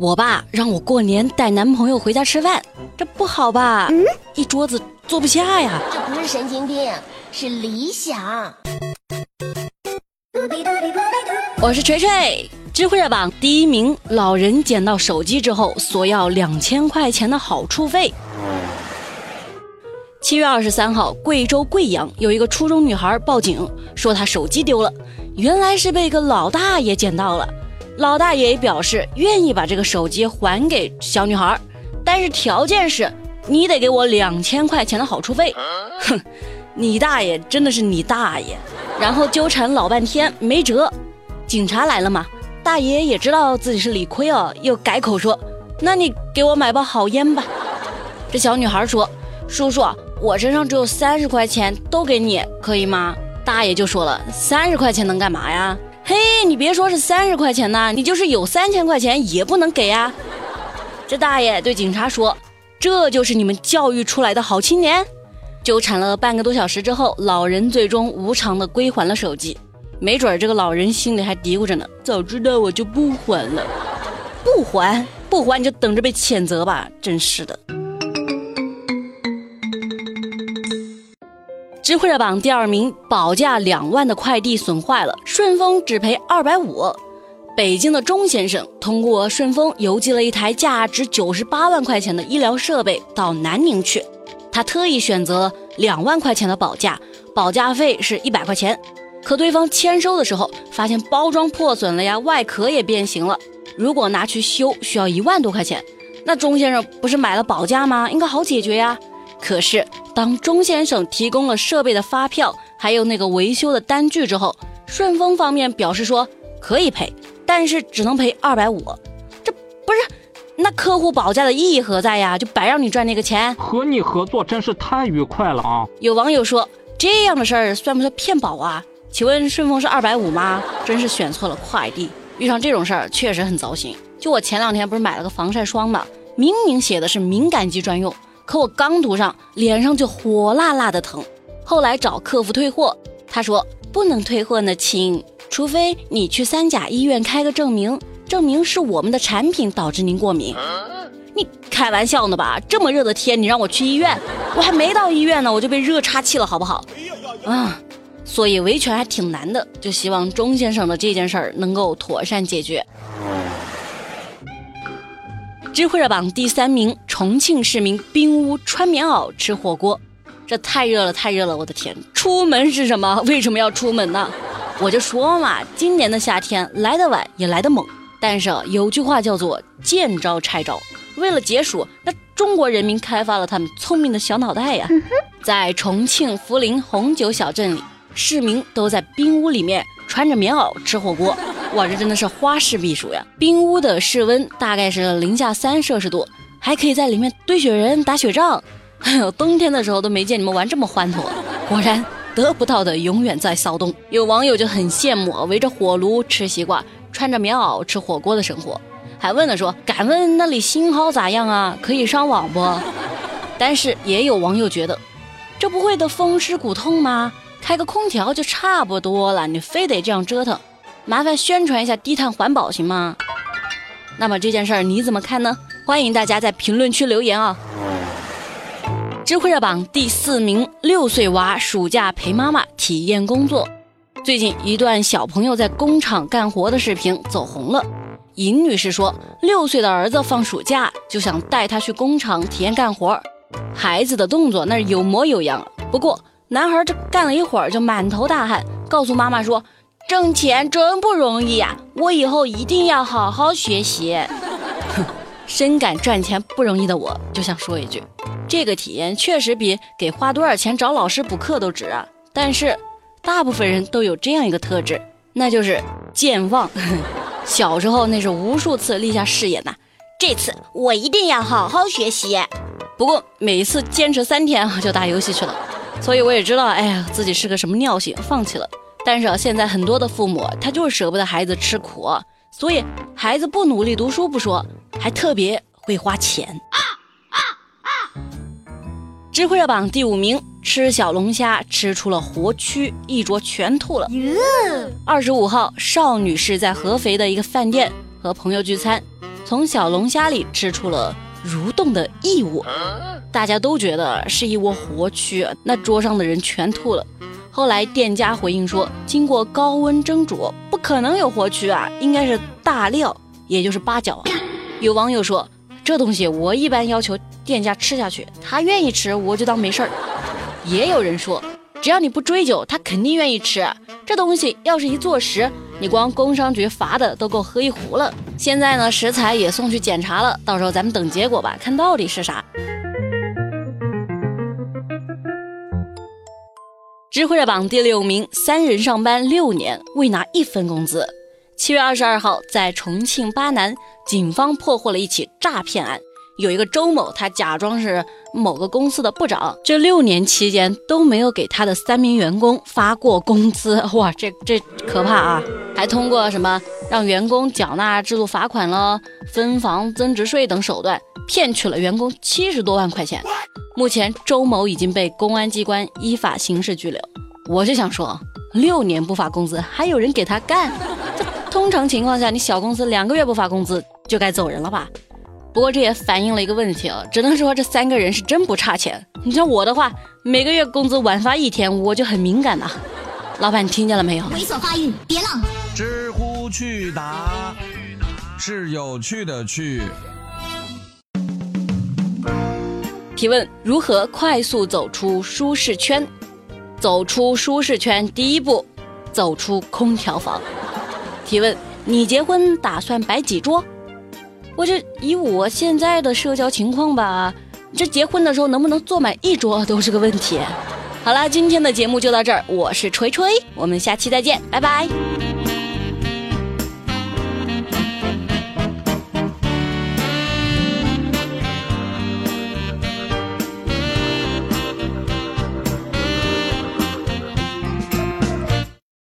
我爸让我过年带男朋友回家吃饭，这不好吧？嗯，一桌子坐不下呀。这不是神经病，是理想。我是锤锤，智慧热榜第一名。老人捡到手机之后索要两千块钱的好处费。七月二十三号，贵州贵阳有一个初中女孩报警说她手机丢了，原来是被一个老大爷捡到了。老大爷表示愿意把这个手机还给小女孩，但是条件是你得给我两千块钱的好处费。哼，你大爷真的是你大爷！然后纠缠老半天没辙，警察来了嘛，大爷也知道自己是理亏哦，又改口说：“那你给我买包好烟吧。”这小女孩说：“叔叔。”我身上只有三十块钱，都给你，可以吗？大爷就说了，三十块钱能干嘛呀？嘿，你别说是三十块钱呐，你就是有三千块钱也不能给啊！这大爷对警察说：“这就是你们教育出来的好青年。”纠缠了半个多小时之后，老人最终无偿的归还了手机。没准这个老人心里还嘀咕着呢：“早知道我就不还了，不还不还你就等着被谴责吧！”真是的。智慧热榜第二名，保价两万的快递损坏了，顺丰只赔二百五。北京的钟先生通过顺丰邮寄了一台价值九十八万块钱的医疗设备到南宁去，他特意选择两万块钱的保价，保价费是一百块钱。可对方签收的时候发现包装破损了呀，外壳也变形了，如果拿去修需要一万多块钱。那钟先生不是买了保价吗？应该好解决呀。可是，当钟先生提供了设备的发票，还有那个维修的单据之后，顺丰方面表示说可以赔，但是只能赔二百五。这不是那客户保价的意义何在呀？就白让你赚那个钱？和你合作真是太愉快了啊！有网友说，这样的事儿算不算骗保啊？请问顺丰是二百五吗？真是选错了快递，遇上这种事儿确实很糟心。就我前两天不是买了个防晒霜嘛，明明写的是敏感肌专用。可我刚涂上，脸上就火辣辣的疼。后来找客服退货，他说不能退货呢，亲，除非你去三甲医院开个证明，证明是我们的产品导致您过敏。你开玩笑呢吧？这么热的天，你让我去医院，我还没到医院呢，我就被热岔气了，好不好？啊，所以维权还挺难的，就希望钟先生的这件事儿能够妥善解决。智慧热榜第三名，重庆市民冰屋穿棉袄吃火锅，这太热了，太热了！我的天，出门是什么？为什么要出门呢？我就说嘛，今年的夏天来得晚也来得猛。但是有句话叫做见招拆招，为了解暑，那中国人民开发了他们聪明的小脑袋呀。在重庆涪陵红酒小镇里，市民都在冰屋里面穿着棉袄吃火锅。哇，这真的是花式避暑呀！冰屋的室温大概是零下三摄氏度，还可以在里面堆雪人、打雪仗。哎呦，冬天的时候都没见你们玩这么欢脱。果然，得不到的永远在骚动。有网友就很羡慕围着火炉吃西瓜、穿着棉袄吃火锅的生活，还问了说：“敢问那里信号咋样啊？可以上网不？”但是也有网友觉得，这不会得风湿骨痛吗？开个空调就差不多了，你非得这样折腾。麻烦宣传一下低碳环保行吗？那么这件事儿你怎么看呢？欢迎大家在评论区留言啊！知乎热榜第四名，六岁娃暑假陪妈妈体验工作。最近一段小朋友在工厂干活的视频走红了。尹女士说，六岁的儿子放暑假就想带他去工厂体验干活，孩子的动作那是有模有样。不过男孩这干了一会儿就满头大汗，告诉妈妈说。挣钱真不容易呀！我以后一定要好好学习。深感赚钱不容易的我，就想说一句：这个体验确实比给花多少钱找老师补课都值啊！但是，大部分人都有这样一个特质，那就是健忘。小时候那是无数次立下誓言呐，这次我一定要好好学习。不过每一次坚持三天就打游戏去了，所以我也知道，哎呀，自己是个什么尿性，放弃了。但是啊现在很多的父母，他就是舍不得孩子吃苦，所以孩子不努力读书不说，还特别会花钱。啊啊啊智慧热榜第五名，吃小龙虾吃出了活蛆，一桌全吐了。二十五号，邵女士在合肥的一个饭店和朋友聚餐，从小龙虾里吃出了蠕动的异物，大家都觉得是一窝活蛆，那桌上的人全吐了。后来店家回应说，经过高温蒸煮，不可能有活蛆啊，应该是大料，也就是八角。有网友说，这东西我一般要求店家吃下去，他愿意吃我就当没事儿。也有人说，只要你不追究，他肯定愿意吃。这东西要是一坐实，你光工商局罚的都够喝一壶了。现在呢，食材也送去检查了，到时候咱们等结果吧，看到底是啥。知乎热榜第六名，三人上班六年未拿一分工资。七月二十二号，在重庆巴南，警方破获了一起诈骗案。有一个周某，他假装是某个公司的部长，这六年期间都没有给他的三名员工发过工资。哇，这这可怕啊！还通过什么让员工缴纳制度罚款了、分房增值税等手段，骗取了员工七十多万块钱。目前，周某已经被公安机关依法刑事拘留。我就想说，六年不发工资，还有人给他干？这通常情况下，你小公司两个月不发工资就该走人了吧？不过这也反映了一个问题啊，只能说这三个人是真不差钱。你像我的话，每个月工资晚发一天，我就很敏感呐。老板，你听见了没有？猥琐发育，别浪。知乎趣答是有趣的趣。提问：如何快速走出舒适圈？走出舒适圈，第一步，走出空调房。提问：你结婚打算摆几桌？我这以我现在的社交情况吧，这结婚的时候能不能坐满一桌都是个问题。好啦，今天的节目就到这儿，我是锤锤，我们下期再见，拜拜。